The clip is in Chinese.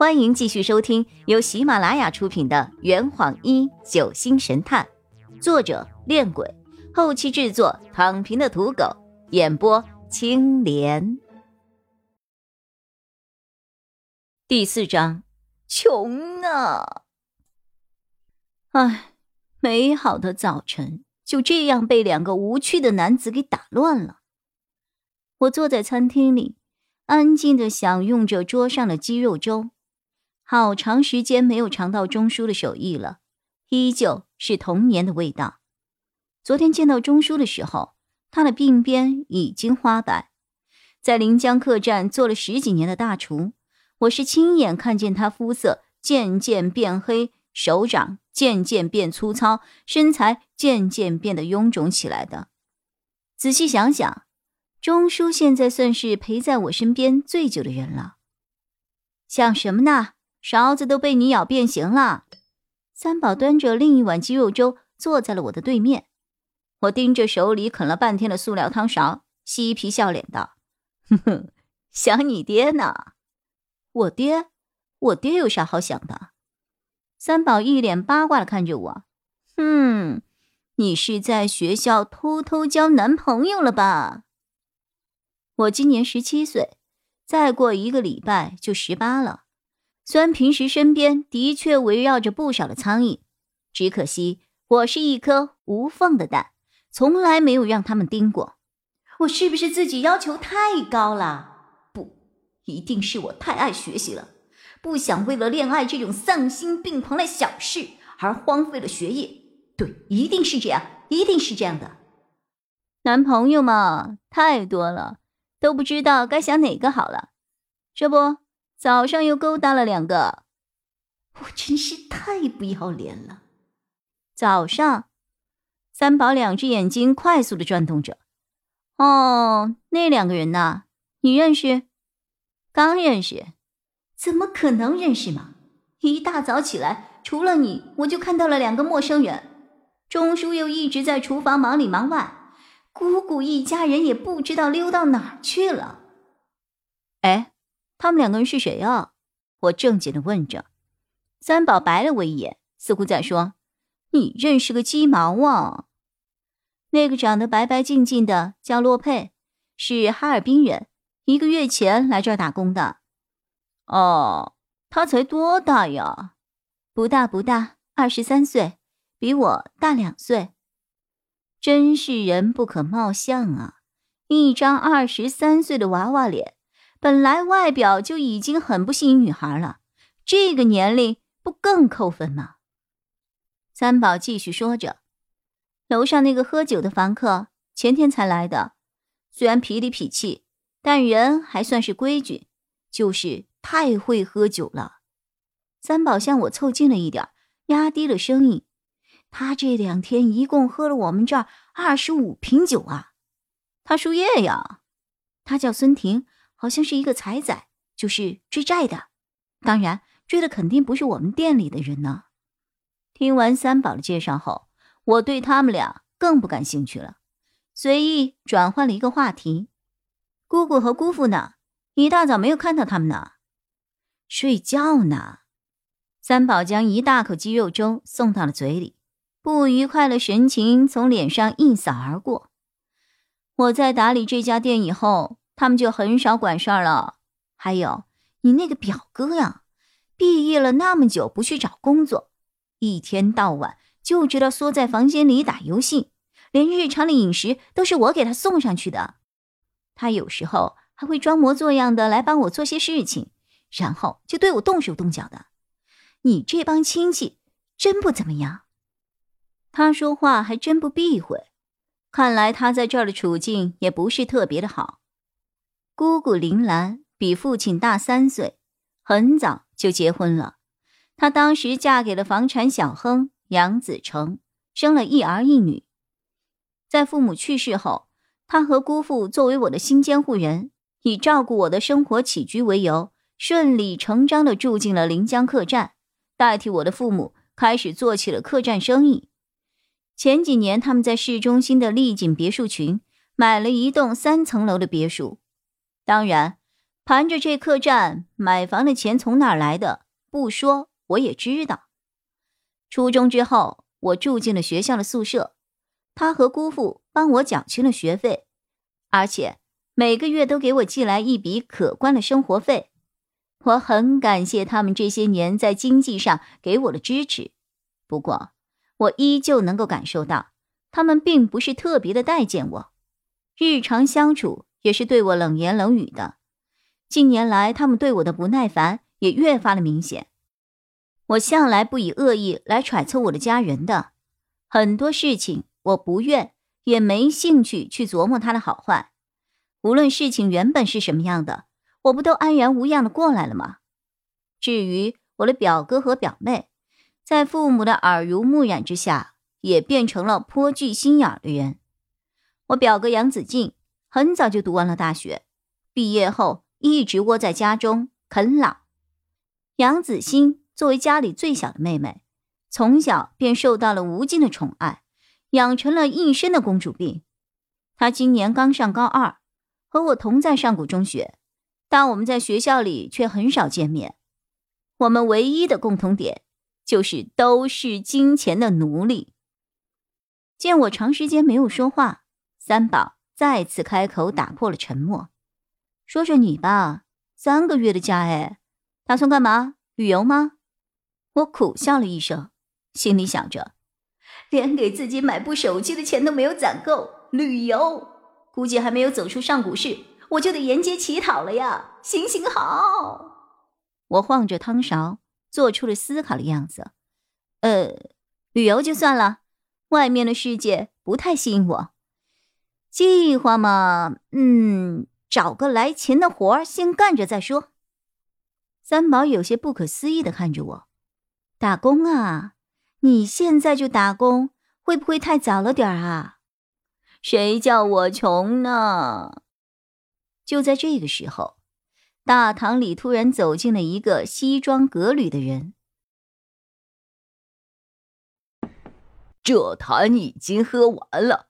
欢迎继续收听由喜马拉雅出品的《圆谎一九星神探》，作者：恋鬼，后期制作：躺平的土狗，演播：青莲。第四章，穷啊！唉，美好的早晨就这样被两个无趣的男子给打乱了。我坐在餐厅里，安静的享用着桌上的鸡肉粥。好长时间没有尝到钟叔的手艺了，依旧是童年的味道。昨天见到钟叔的时候，他的鬓边已经花白。在临江客栈做了十几年的大厨，我是亲眼看见他肤色渐渐变黑，手掌渐渐变粗糙，身材渐渐变得臃肿起来的。仔细想想，钟叔现在算是陪在我身边最久的人了。想什么呢？勺子都被你咬变形了。三宝端着另一碗鸡肉粥坐在了我的对面，我盯着手里啃了半天的塑料汤勺，嬉皮笑脸道：“哼哼，想你爹呢。”我爹？我爹有啥好想的？三宝一脸八卦的看着我：“哼，你是在学校偷偷交男朋友了吧？”我今年十七岁，再过一个礼拜就十八了。虽然平时身边的确围绕着不少的苍蝇，只可惜我是一颗无缝的蛋，从来没有让他们叮过。我是不是自己要求太高了？不，一定是我太爱学习了，不想为了恋爱这种丧心病狂的小事而荒废了学业。对，一定是这样，一定是这样的。男朋友嘛，太多了，都不知道该想哪个好了。这不。早上又勾搭了两个，我真是太不要脸了。早上，三宝两只眼睛快速的转动着。哦，那两个人呐，你认识？刚认识？怎么可能认识嘛？一大早起来，除了你，我就看到了两个陌生人。钟叔又一直在厨房忙里忙外，姑姑一家人也不知道溜到哪儿去了。哎。他们两个人是谁啊？我正经的问着。三宝白了我一眼，似乎在说：“你认识个鸡毛啊！”那个长得白白净净的叫洛佩，是哈尔滨人，一个月前来这儿打工的。哦，他才多大呀？不大不大，二十三岁，比我大两岁。真是人不可貌相啊！一张二十三岁的娃娃脸。本来外表就已经很不吸引女孩了，这个年龄不更扣分吗？三宝继续说着：“楼上那个喝酒的房客前天才来的，虽然痞里痞气，但人还算是规矩，就是太会喝酒了。”三宝向我凑近了一点，压低了声音：“他这两天一共喝了我们这儿二十五瓶酒啊！他输液呀，他叫孙婷。”好像是一个财仔，就是追债的。当然，追的肯定不是我们店里的人呢。听完三宝的介绍后，我对他们俩更不感兴趣了，随意转换了一个话题：“姑姑和姑父呢？一大早没有看到他们呢。”睡觉呢。三宝将一大口鸡肉粥送到了嘴里，不愉快的神情从脸上一扫而过。我在打理这家店以后。他们就很少管事儿了。还有你那个表哥呀，毕业了那么久不去找工作，一天到晚就知道缩在房间里打游戏，连日常的饮食都是我给他送上去的。他有时候还会装模作样的来帮我做些事情，然后就对我动手动脚的。你这帮亲戚真不怎么样。他说话还真不避讳，看来他在这儿的处境也不是特别的好。姑姑林兰比父亲大三岁，很早就结婚了。她当时嫁给了房产小亨杨子成，生了一儿一女。在父母去世后，她和姑父作为我的新监护人，以照顾我的生活起居为由，顺理成章地住进了临江客栈，代替我的父母开始做起了客栈生意。前几年，他们在市中心的丽景别墅群买了一栋三层楼的别墅。当然，盘着这客栈买房的钱从哪来的？不说我也知道。初中之后，我住进了学校的宿舍，他和姑父帮我缴清了学费，而且每个月都给我寄来一笔可观的生活费。我很感谢他们这些年在经济上给我的支持，不过我依旧能够感受到，他们并不是特别的待见我，日常相处也是对我冷言冷语的。近年来，他们对我的不耐烦也越发的明显。我向来不以恶意来揣测我的家人的，很多事情我不愿也没兴趣去琢磨他的好坏。无论事情原本是什么样的，我不都安然无恙的过来了吗？至于我的表哥和表妹，在父母的耳濡目染之下，也变成了颇具心眼的人。我表哥杨子敬很早就读完了大学，毕业后。一直窝在家中啃老。杨子欣作为家里最小的妹妹，从小便受到了无尽的宠爱，养成了一身的公主病。她今年刚上高二，和我同在上古中学，但我们在学校里却很少见面。我们唯一的共同点就是都是金钱的奴隶。见我长时间没有说话，三宝再次开口打破了沉默。说说你吧，三个月的假哎，打算干嘛？旅游吗？我苦笑了一声，心里想着，连给自己买部手机的钱都没有攒够，旅游估计还没有走出上古市，我就得沿街乞讨了呀！行行好，我晃着汤勺，做出了思考的样子。呃，旅游就算了，外面的世界不太吸引我。计划嘛，嗯。找个来钱的活儿先干着再说。三宝有些不可思议的看着我，打工啊？你现在就打工，会不会太早了点儿啊？谁叫我穷呢？就在这个时候，大堂里突然走进了一个西装革履的人。这坛已经喝完了。